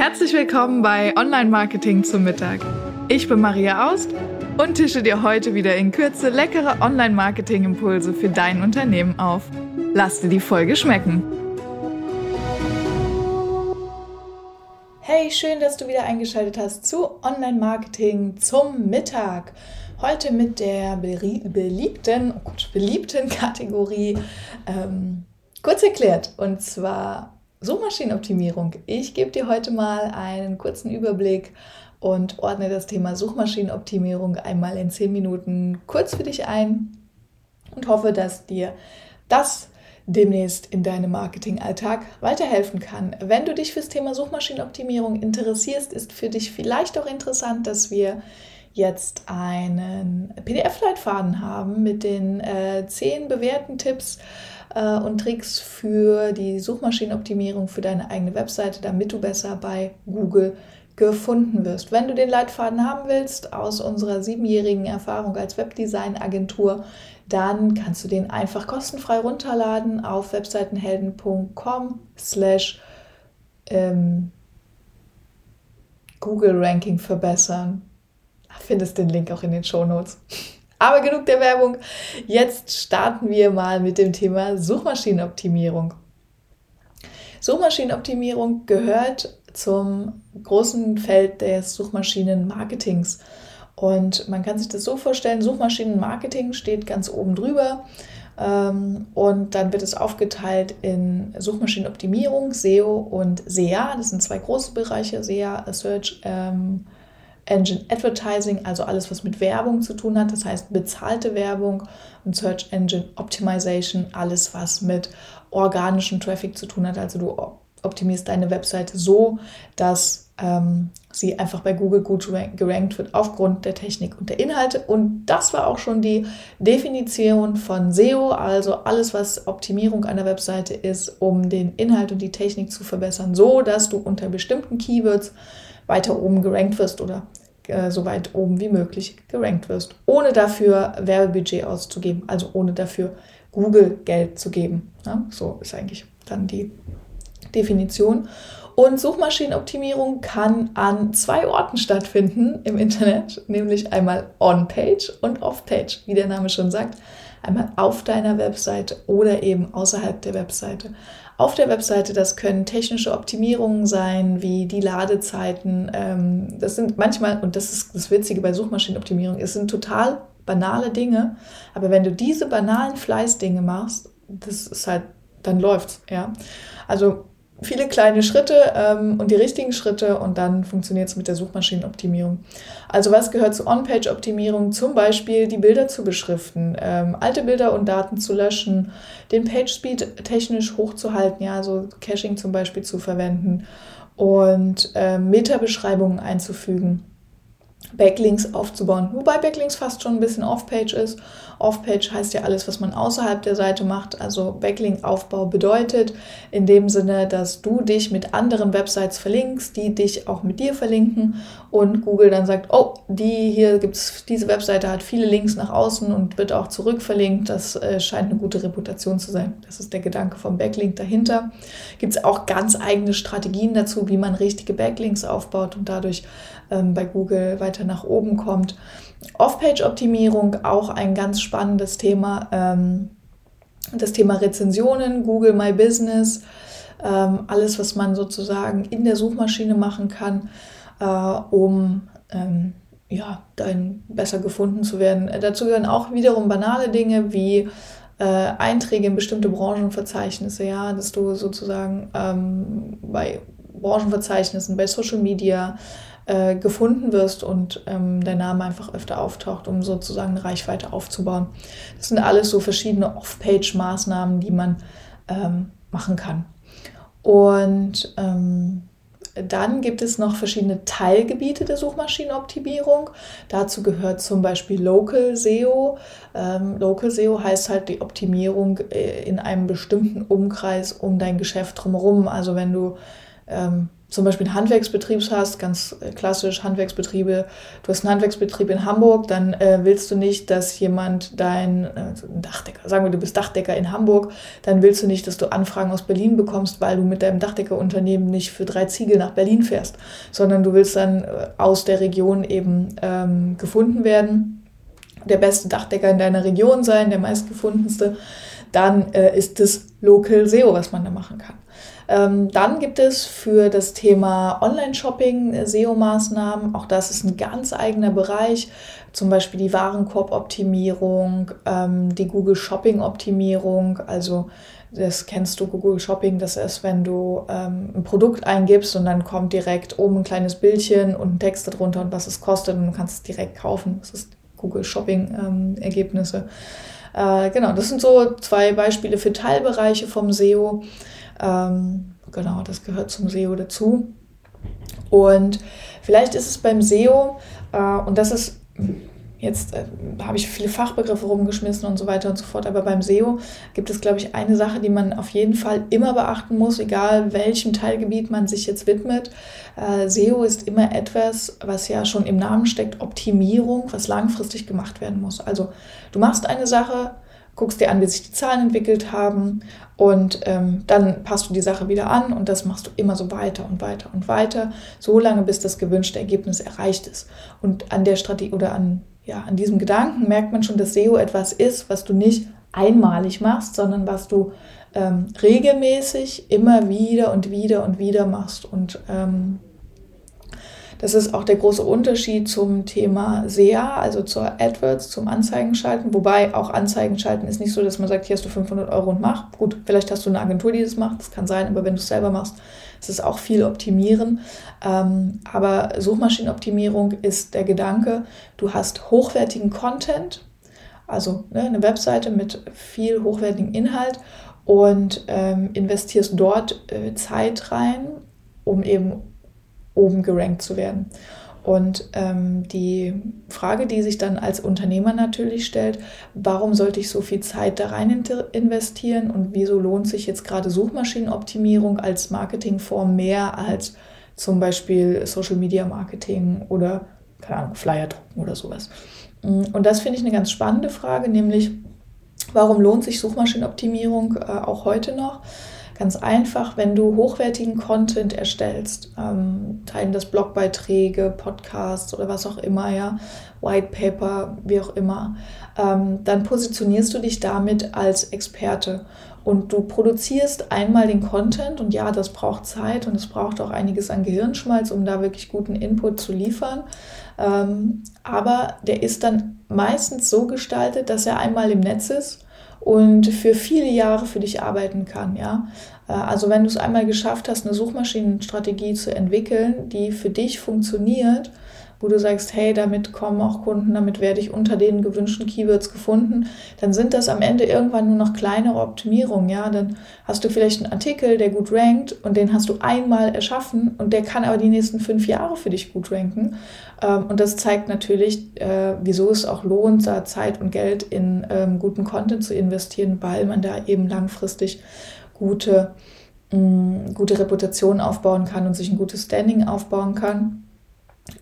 Herzlich willkommen bei Online Marketing zum Mittag. Ich bin Maria Aust und tische dir heute wieder in Kürze leckere Online Marketing Impulse für dein Unternehmen auf. Lass dir die Folge schmecken. Hey, schön, dass du wieder eingeschaltet hast zu Online Marketing zum Mittag. Heute mit der beliebten, oh Gott, beliebten Kategorie ähm, kurz erklärt und zwar Suchmaschinenoptimierung. Ich gebe dir heute mal einen kurzen Überblick und ordne das Thema Suchmaschinenoptimierung einmal in 10 Minuten kurz für dich ein und hoffe, dass dir das demnächst in deinem Marketingalltag weiterhelfen kann. Wenn du dich fürs Thema Suchmaschinenoptimierung interessierst, ist für dich vielleicht auch interessant, dass wir jetzt einen PDF-Leitfaden haben mit den äh, zehn bewährten Tipps äh, und Tricks für die Suchmaschinenoptimierung für deine eigene Webseite, damit du besser bei Google gefunden wirst. Wenn du den Leitfaden haben willst aus unserer siebenjährigen Erfahrung als Webdesign-Agentur, dann kannst du den einfach kostenfrei runterladen auf webseitenhelden.com slash ähm, Google Ranking verbessern. Findest den Link auch in den Show Notes. Aber genug der Werbung. Jetzt starten wir mal mit dem Thema Suchmaschinenoptimierung. Suchmaschinenoptimierung gehört zum großen Feld des Suchmaschinenmarketings. Und man kann sich das so vorstellen, Suchmaschinenmarketing steht ganz oben drüber. Ähm, und dann wird es aufgeteilt in Suchmaschinenoptimierung, SEO und SEA. Das sind zwei große Bereiche, SEA, Search ähm, Engine Advertising, also alles, was mit Werbung zu tun hat, das heißt bezahlte Werbung und Search Engine Optimization, alles, was mit organischem Traffic zu tun hat. Also du optimierst deine Webseite so, dass ähm, sie einfach bei Google gut gerankt wird aufgrund der Technik und der Inhalte. Und das war auch schon die Definition von SEO, also alles, was Optimierung einer Webseite ist, um den Inhalt und die Technik zu verbessern, so dass du unter bestimmten Keywords weiter oben gerankt wirst oder äh, so weit oben wie möglich gerankt wirst, ohne dafür Werbebudget auszugeben, also ohne dafür Google Geld zu geben. Ja, so ist eigentlich dann die Definition. Und Suchmaschinenoptimierung kann an zwei Orten stattfinden im Internet, nämlich einmal on-page und off-page, wie der Name schon sagt. Einmal auf deiner Webseite oder eben außerhalb der Webseite auf der Webseite. Das können technische Optimierungen sein, wie die Ladezeiten. Ähm, das sind manchmal, und das ist das Witzige bei Suchmaschinenoptimierung, es sind total banale Dinge. Aber wenn du diese banalen Fleißdinge machst, das ist halt, dann läuft's, ja. Also viele kleine Schritte ähm, und die richtigen Schritte und dann funktioniert es mit der Suchmaschinenoptimierung. Also was gehört zur On-Page-Optimierung? Zum Beispiel die Bilder zu beschriften, ähm, alte Bilder und Daten zu löschen, den Page-Speed technisch hochzuhalten, ja, so Caching zum Beispiel zu verwenden und ähm, Meta-Beschreibungen einzufügen. Backlinks aufzubauen. Wobei Backlinks fast schon ein bisschen Off-Page ist. Off-Page heißt ja alles, was man außerhalb der Seite macht. Also Backlink-Aufbau bedeutet in dem Sinne, dass du dich mit anderen Websites verlinkst, die dich auch mit dir verlinken und Google dann sagt, oh, die hier gibt's, diese Webseite hat viele Links nach außen und wird auch zurückverlinkt. Das äh, scheint eine gute Reputation zu sein. Das ist der Gedanke vom Backlink dahinter. Gibt es auch ganz eigene Strategien dazu, wie man richtige Backlinks aufbaut und dadurch ähm, bei Google weiter nach oben kommt. Off-Page-Optimierung, auch ein ganz spannendes Thema. Ähm, das Thema Rezensionen, Google My Business, ähm, alles, was man sozusagen in der Suchmaschine machen kann, äh, um ähm, ja, dann besser gefunden zu werden. Dazu gehören auch wiederum banale Dinge wie äh, Einträge in bestimmte Branchenverzeichnisse, ja, dass du sozusagen ähm, bei Branchenverzeichnissen, bei Social Media äh, gefunden wirst und ähm, dein Name einfach öfter auftaucht, um sozusagen eine Reichweite aufzubauen. Das sind alles so verschiedene Off-Page-Maßnahmen, die man ähm, machen kann. Und ähm, dann gibt es noch verschiedene Teilgebiete der Suchmaschinenoptimierung. Dazu gehört zum Beispiel Local SEO. Ähm, Local SEO heißt halt die Optimierung äh, in einem bestimmten Umkreis um dein Geschäft drumherum. Also wenn du ähm, zum Beispiel einen Handwerksbetrieb hast, ganz äh, klassisch Handwerksbetriebe, du hast einen Handwerksbetrieb in Hamburg, dann äh, willst du nicht, dass jemand dein äh, Dachdecker, sagen wir, du bist Dachdecker in Hamburg, dann willst du nicht, dass du Anfragen aus Berlin bekommst, weil du mit deinem Dachdeckerunternehmen nicht für drei Ziegel nach Berlin fährst, sondern du willst dann äh, aus der Region eben ähm, gefunden werden, der beste Dachdecker in deiner Region sein, der meistgefundenste, dann äh, ist das Local SEO, was man da machen kann. Ähm, dann gibt es für das Thema Online-Shopping äh, SEO-Maßnahmen. Auch das ist ein ganz eigener Bereich. Zum Beispiel die Warenkorb-Optimierung, ähm, die Google Shopping-Optimierung. Also das kennst du, Google Shopping, das ist, wenn du ähm, ein Produkt eingibst und dann kommt direkt oben ein kleines Bildchen und ein Text darunter und was es kostet und du kannst es direkt kaufen. Das ist Google Shopping-Ergebnisse. Äh, genau, das sind so zwei Beispiele für Teilbereiche vom SEO. Ähm, genau, das gehört zum SEO dazu. Und vielleicht ist es beim SEO, äh, und das ist, jetzt äh, habe ich viele Fachbegriffe rumgeschmissen und so weiter und so fort, aber beim SEO gibt es, glaube ich, eine Sache, die man auf jeden Fall immer beachten muss, egal welchem Teilgebiet man sich jetzt widmet. Äh, SEO ist immer etwas, was ja schon im Namen steckt, Optimierung, was langfristig gemacht werden muss. Also du machst eine Sache, guckst dir an, wie sich die Zahlen entwickelt haben und ähm, dann passt du die Sache wieder an und das machst du immer so weiter und weiter und weiter, so lange bis das gewünschte Ergebnis erreicht ist. Und an der Strategie oder an, ja, an diesem Gedanken merkt man schon, dass SEO etwas ist, was du nicht einmalig machst, sondern was du ähm, regelmäßig immer wieder und wieder und wieder machst und ähm, das ist auch der große Unterschied zum Thema SEA, also zur AdWords, zum Anzeigenschalten. Wobei auch Anzeigenschalten ist nicht so, dass man sagt, hier hast du 500 Euro und mach. Gut, vielleicht hast du eine Agentur, die das macht, das kann sein, aber wenn du es selber machst, ist es auch viel Optimieren. Ähm, aber Suchmaschinenoptimierung ist der Gedanke, du hast hochwertigen Content, also ne, eine Webseite mit viel hochwertigem Inhalt und ähm, investierst dort äh, Zeit rein, um eben oben gerankt zu werden. Und ähm, die Frage, die sich dann als Unternehmer natürlich stellt, warum sollte ich so viel Zeit da rein investieren und wieso lohnt sich jetzt gerade Suchmaschinenoptimierung als Marketingform mehr als zum Beispiel Social Media Marketing oder keine Ahnung, Flyer drucken oder sowas. Mm, und das finde ich eine ganz spannende Frage, nämlich warum lohnt sich Suchmaschinenoptimierung äh, auch heute noch? Ganz einfach, wenn du hochwertigen Content erstellst, ähm, teilen das Blogbeiträge, Podcasts oder was auch immer, ja, White Paper, wie auch immer, ähm, dann positionierst du dich damit als Experte und du produzierst einmal den Content und ja, das braucht Zeit und es braucht auch einiges an Gehirnschmalz, um da wirklich guten Input zu liefern. Ähm, aber der ist dann meistens so gestaltet, dass er einmal im Netz ist und für viele Jahre für dich arbeiten kann. Ja? Äh, also wenn du es einmal geschafft hast, eine Suchmaschinenstrategie zu entwickeln, die für dich funktioniert, wo du sagst, hey, damit kommen auch Kunden, damit werde ich unter den gewünschten Keywords gefunden, dann sind das am Ende irgendwann nur noch kleinere Optimierungen, ja, dann hast du vielleicht einen Artikel, der gut rankt und den hast du einmal erschaffen und der kann aber die nächsten fünf Jahre für dich gut ranken ähm, und das zeigt natürlich, äh, wieso es auch lohnt, da Zeit und Geld in ähm, guten Content zu investieren, weil man da eben langfristig gute, gute Reputation aufbauen kann und sich ein gutes Standing aufbauen kann.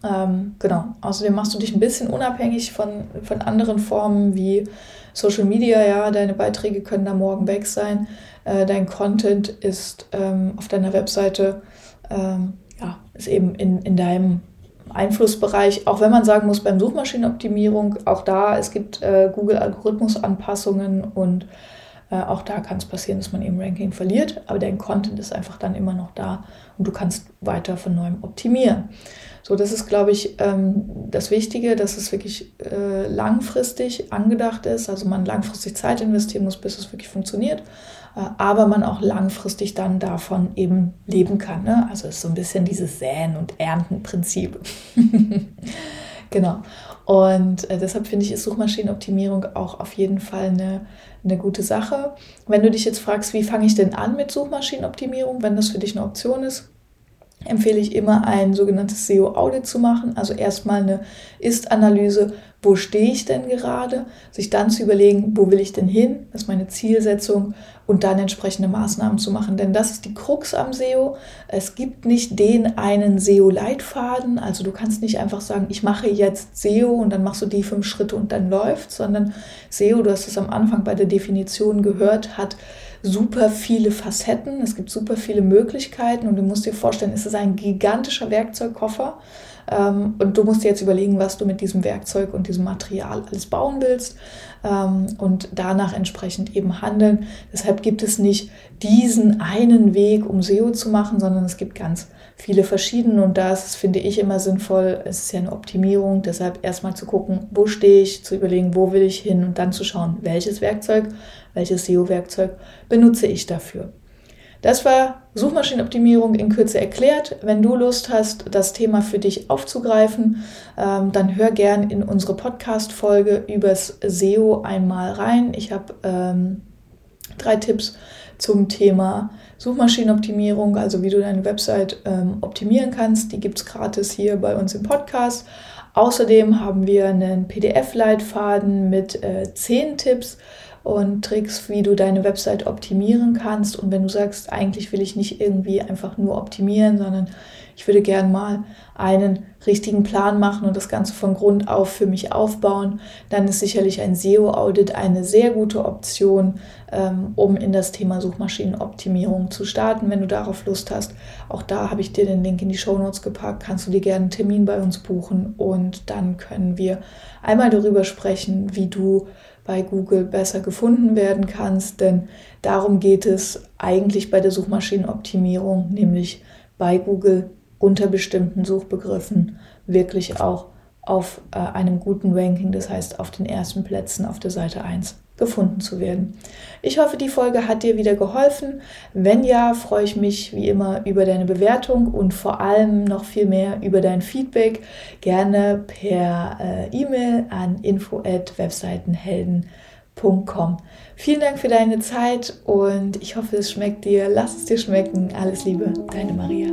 Ähm, genau. Außerdem machst du dich ein bisschen unabhängig von, von anderen Formen wie Social Media. Ja, deine Beiträge können da morgen weg sein. Äh, dein Content ist ähm, auf deiner Webseite, ähm, ja, ist eben in, in deinem Einflussbereich, auch wenn man sagen muss, beim Suchmaschinenoptimierung, auch da, es gibt äh, Google-Algorithmus-Anpassungen und äh, auch da kann es passieren, dass man eben Ranking verliert, aber dein Content ist einfach dann immer noch da und du kannst weiter von neuem optimieren. So, das ist, glaube ich, ähm, das Wichtige, dass es wirklich äh, langfristig angedacht ist, also man langfristig Zeit investieren muss, bis es wirklich funktioniert, äh, aber man auch langfristig dann davon eben leben kann. Ne? Also es ist so ein bisschen dieses Säen- und Ernten-Prinzip. genau. Und äh, deshalb finde ich, ist Suchmaschinenoptimierung auch auf jeden Fall eine, eine gute Sache. Wenn du dich jetzt fragst, wie fange ich denn an mit Suchmaschinenoptimierung, wenn das für dich eine Option ist, empfehle ich immer ein sogenanntes SEO-Audit zu machen, also erstmal eine Ist-Analyse, wo stehe ich denn gerade, sich dann zu überlegen, wo will ich denn hin, das ist meine Zielsetzung. Und dann entsprechende Maßnahmen zu machen. Denn das ist die Krux am SEO. Es gibt nicht den einen SEO-Leitfaden, also du kannst nicht einfach sagen, ich mache jetzt SEO und dann machst du die fünf Schritte und dann läuft, sondern SEO, du hast es am Anfang bei der Definition gehört, hat super viele Facetten, es gibt super viele Möglichkeiten und du musst dir vorstellen, es ist ein gigantischer Werkzeugkoffer und du musst dir jetzt überlegen, was du mit diesem Werkzeug und diesem Material alles bauen willst ähm, und danach entsprechend eben handeln. Deshalb gibt es nicht diesen einen Weg, um SEO zu machen, sondern es gibt ganz viele verschiedene und das finde ich immer sinnvoll. Es ist ja eine Optimierung, deshalb erstmal zu gucken, wo stehe ich, zu überlegen, wo will ich hin und dann zu schauen, welches Werkzeug, welches SEO-Werkzeug benutze ich dafür. Das war Suchmaschinenoptimierung in Kürze erklärt. Wenn du Lust hast, das Thema für dich aufzugreifen, ähm, dann hör gern in unsere Podcast-Folge übers SEO einmal rein. Ich habe ähm, drei Tipps zum Thema Suchmaschinenoptimierung, also wie du deine Website ähm, optimieren kannst. Die gibt es gratis hier bei uns im Podcast. Außerdem haben wir einen PDF-Leitfaden mit äh, zehn Tipps und Tricks, wie du deine Website optimieren kannst. Und wenn du sagst, eigentlich will ich nicht irgendwie einfach nur optimieren, sondern ich würde gern mal einen richtigen Plan machen und das Ganze von Grund auf für mich aufbauen, dann ist sicherlich ein SEO-Audit eine sehr gute Option, ähm, um in das Thema Suchmaschinenoptimierung zu starten. Wenn du darauf Lust hast, auch da habe ich dir den Link in die Show Notes gepackt, kannst du dir gerne einen Termin bei uns buchen und dann können wir einmal darüber sprechen, wie du bei Google besser gefunden werden kannst, denn darum geht es eigentlich bei der Suchmaschinenoptimierung, nämlich bei Google unter bestimmten Suchbegriffen wirklich auch auf äh, einem guten Ranking, das heißt auf den ersten Plätzen auf der Seite 1 gefunden zu werden. Ich hoffe, die Folge hat dir wieder geholfen. Wenn ja, freue ich mich wie immer über deine Bewertung und vor allem noch viel mehr über dein Feedback. Gerne per äh, E-Mail an info@webseitenhelden.com. Vielen Dank für deine Zeit und ich hoffe, es schmeckt dir. Lass es dir schmecken. Alles Liebe, deine Maria.